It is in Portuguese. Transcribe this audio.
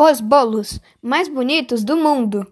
Os bolos mais bonitos do mundo.